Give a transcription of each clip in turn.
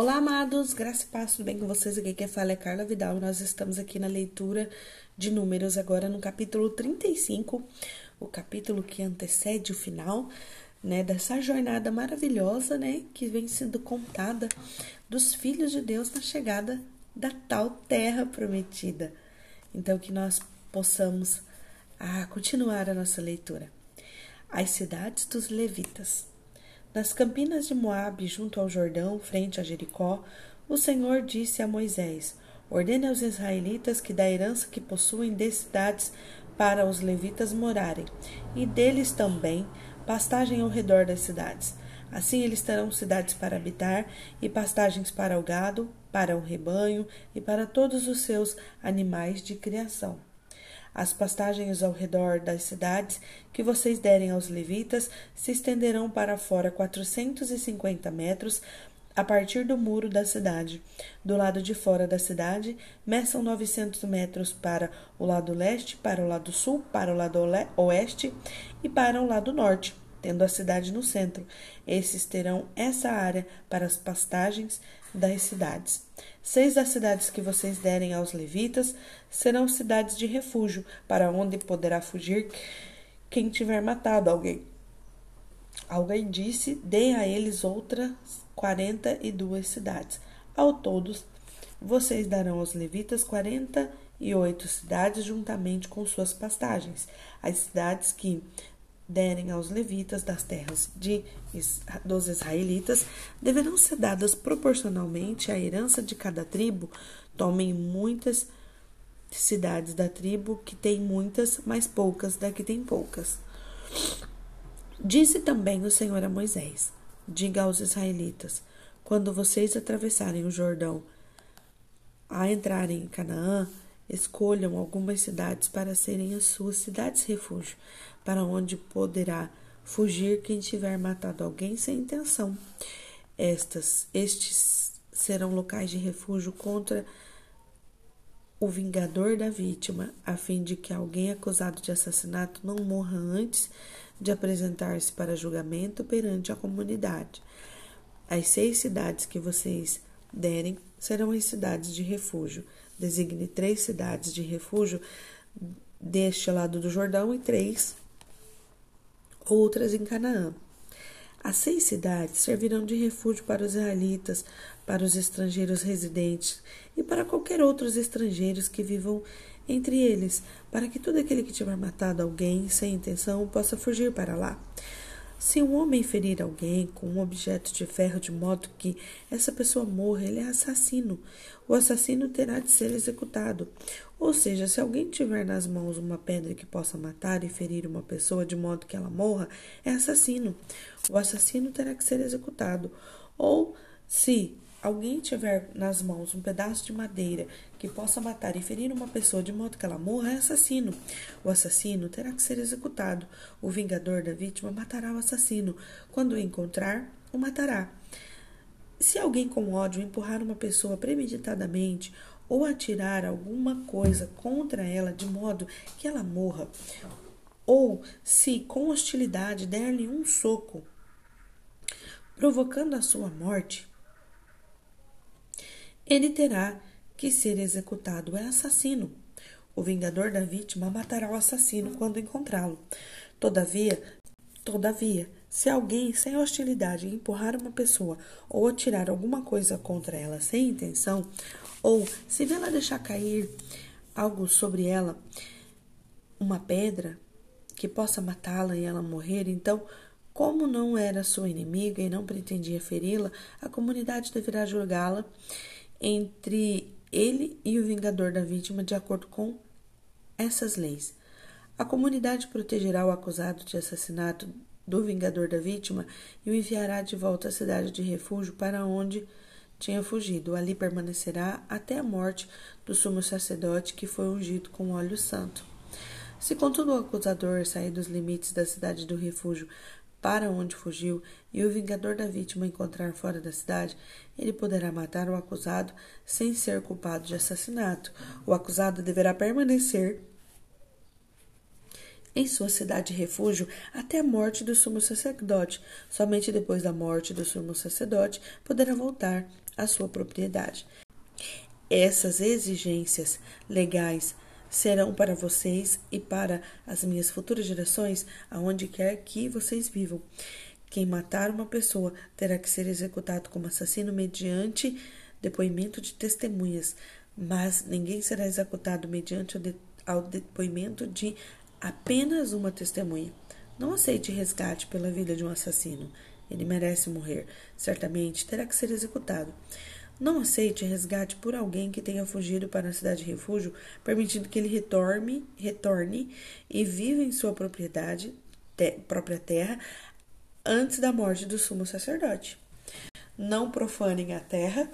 Olá, amados, graça e paz, tudo bem com vocês? Aqui quem fala é Carla Vidal nós estamos aqui na leitura de Números, agora no capítulo 35, o capítulo que antecede o final, né, dessa jornada maravilhosa, né, que vem sendo contada dos filhos de Deus na chegada da tal terra prometida. Então, que nós possamos ah, continuar a nossa leitura. As cidades dos levitas. Nas campinas de Moabe, junto ao Jordão, frente a Jericó, o Senhor disse a Moisés: Ordene aos israelitas que da herança que possuem dê cidades para os levitas morarem, e deles também pastagem ao redor das cidades. Assim eles terão cidades para habitar, e pastagens para o gado, para o rebanho e para todos os seus animais de criação. As pastagens ao redor das cidades que vocês derem aos levitas se estenderão para fora quatrocentos e cinquenta metros a partir do muro da cidade. Do lado de fora da cidade, meçam novecentos metros para o lado leste, para o lado sul, para o lado oeste e para o lado norte, tendo a cidade no centro. Esses terão essa área para as pastagens das cidades. Seis das cidades que vocês derem aos levitas serão cidades de refúgio, para onde poderá fugir quem tiver matado alguém. Alguém disse: dê a eles outras quarenta e duas cidades. Ao todos, vocês darão aos levitas quarenta e oito cidades juntamente com suas pastagens. As cidades que derem aos levitas das terras de, dos israelitas deverão ser dadas proporcionalmente à herança de cada tribo. Tomem muitas cidades da tribo que tem muitas, mas poucas da que tem poucas. Disse também o Senhor a Moisés: Diga aos israelitas: quando vocês atravessarem o Jordão a entrarem em Canaã, escolham algumas cidades para serem as suas cidades refúgio para onde poderá fugir quem tiver matado alguém sem intenção. Estas, estes serão locais de refúgio contra o vingador da vítima, a fim de que alguém acusado de assassinato não morra antes de apresentar-se para julgamento perante a comunidade. As seis cidades que vocês derem serão as cidades de refúgio. Designe três cidades de refúgio deste lado do Jordão e três outras em Canaã. As seis cidades servirão de refúgio para os israelitas, para os estrangeiros residentes e para qualquer outros estrangeiros que vivam entre eles, para que todo aquele que tiver matado alguém sem intenção possa fugir para lá. Se um homem ferir alguém com um objeto de ferro de modo que essa pessoa morra, ele é assassino. O assassino terá de ser executado. Ou seja, se alguém tiver nas mãos uma pedra que possa matar e ferir uma pessoa de modo que ela morra, é assassino. O assassino terá que ser executado. Ou se alguém tiver nas mãos um pedaço de madeira que possa matar e ferir uma pessoa de modo que ela morra, é assassino. O assassino terá que ser executado. O vingador da vítima matará o assassino. Quando o encontrar, o matará. Se alguém com ódio empurrar uma pessoa premeditadamente ou atirar alguma coisa contra ela de modo que ela morra, ou se com hostilidade der-lhe um soco, provocando a sua morte, ele terá que ser executado. É assassino. O vingador da vítima matará o assassino quando encontrá-lo. Todavia, todavia, se alguém sem hostilidade empurrar uma pessoa ou atirar alguma coisa contra ela sem intenção, ou se vê-la deixar cair algo sobre ela, uma pedra que possa matá-la e ela morrer, então, como não era sua inimiga e não pretendia feri-la, a comunidade deverá julgá-la entre ele e o vingador da vítima de acordo com essas leis. A comunidade protegerá o acusado de assassinato do vingador da vítima e o enviará de volta à cidade de refúgio para onde tinha fugido. Ali permanecerá até a morte do sumo sacerdote que foi ungido com óleo santo. Se contudo o acusador sair dos limites da cidade do refúgio para onde fugiu e o vingador da vítima encontrar fora da cidade, ele poderá matar o acusado sem ser culpado de assassinato. O acusado deverá permanecer em sua cidade de refúgio até a morte do sumo sacerdote. Somente depois da morte do sumo sacerdote poderá voltar a sua propriedade. Essas exigências legais serão para vocês e para as minhas futuras gerações, aonde quer que vocês vivam. Quem matar uma pessoa terá que ser executado como assassino mediante depoimento de testemunhas, mas ninguém será executado mediante o depoimento de apenas uma testemunha. Não aceite resgate pela vida de um assassino. Ele merece morrer. Certamente terá que ser executado. Não aceite resgate por alguém que tenha fugido para a cidade de refúgio, permitindo que ele retorne, retorne e viva em sua propriedade, te, própria terra, antes da morte do sumo sacerdote. Não profanem a terra.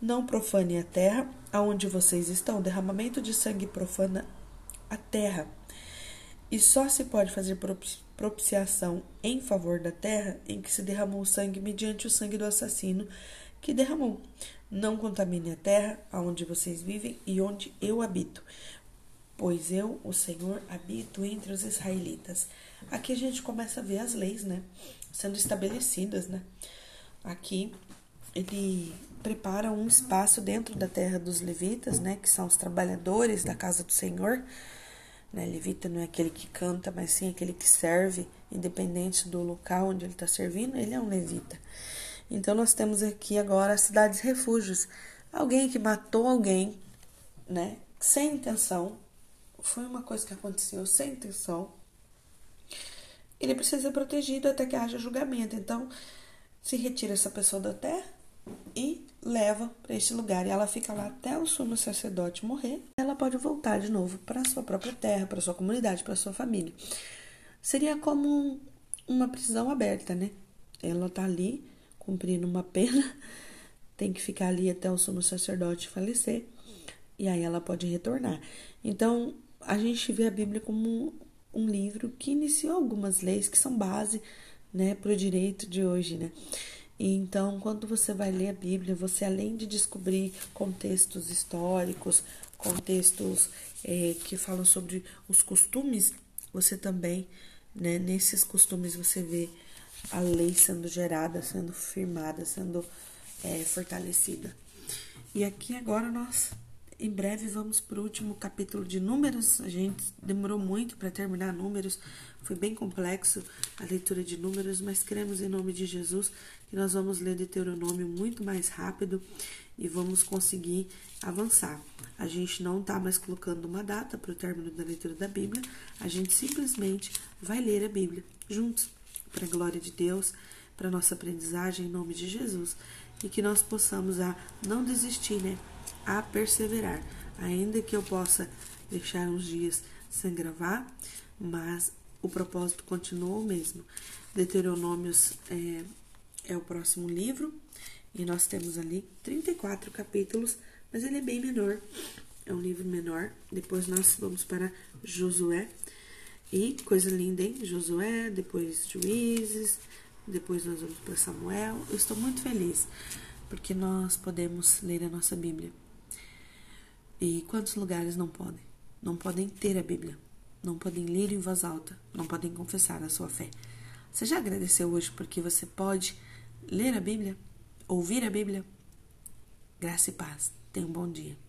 Não profane a terra aonde vocês estão. Derramamento de sangue profana a terra. E só se pode fazer propiciação em favor da terra em que se derramou o sangue mediante o sangue do assassino que derramou. Não contamine a terra aonde vocês vivem e onde eu habito, pois eu, o Senhor, habito entre os israelitas. Aqui a gente começa a ver as leis, né, sendo estabelecidas, né? Aqui ele prepara um espaço dentro da terra dos levitas, né, que são os trabalhadores da casa do Senhor né? Levita não é aquele que canta, mas sim aquele que serve, independente do local onde ele está servindo, ele é um levita. Então nós temos aqui agora as cidades refúgios. Alguém que matou alguém, né? Sem intenção. Foi uma coisa que aconteceu sem intenção. Ele precisa ser protegido até que haja julgamento. Então, se retira essa pessoa da terra e leva para este lugar e ela fica lá até o sumo sacerdote morrer. Ela pode voltar de novo para sua própria terra, para sua comunidade, para sua família. Seria como uma prisão aberta, né? Ela tá ali cumprindo uma pena, tem que ficar ali até o sumo sacerdote falecer e aí ela pode retornar. Então, a gente vê a Bíblia como um livro que iniciou algumas leis que são base, né, para o direito de hoje, né? Então, quando você vai ler a Bíblia, você além de descobrir contextos históricos, contextos é, que falam sobre os costumes, você também, né, nesses costumes, você vê a lei sendo gerada, sendo firmada, sendo é, fortalecida. E aqui agora nós, em breve, vamos para o último capítulo de Números. A gente demorou muito para terminar Números, foi bem complexo a leitura de Números, mas queremos, em nome de Jesus, que nós vamos ler Deuteronômio muito mais rápido e vamos conseguir avançar. A gente não está mais colocando uma data para o término da leitura da Bíblia, a gente simplesmente vai ler a Bíblia juntos, para a glória de Deus, para nossa aprendizagem em nome de Jesus e que nós possamos a não desistir, né? A perseverar, ainda que eu possa deixar uns dias sem gravar, mas o propósito continua o mesmo. Deuteronômios é, é o próximo livro e nós temos ali 34 capítulos, mas ele é bem menor. É um livro menor. Depois nós vamos para Josué. E coisa linda, hein? Josué, depois Juízes, depois nós vamos para Samuel. Eu estou muito feliz porque nós podemos ler a nossa Bíblia. E quantos lugares não podem? Não podem ter a Bíblia, não podem ler em voz alta, não podem confessar a sua fé. Você já agradeceu hoje porque você pode ler a Bíblia, ouvir a Bíblia. Graça e paz. Tenha um bom dia.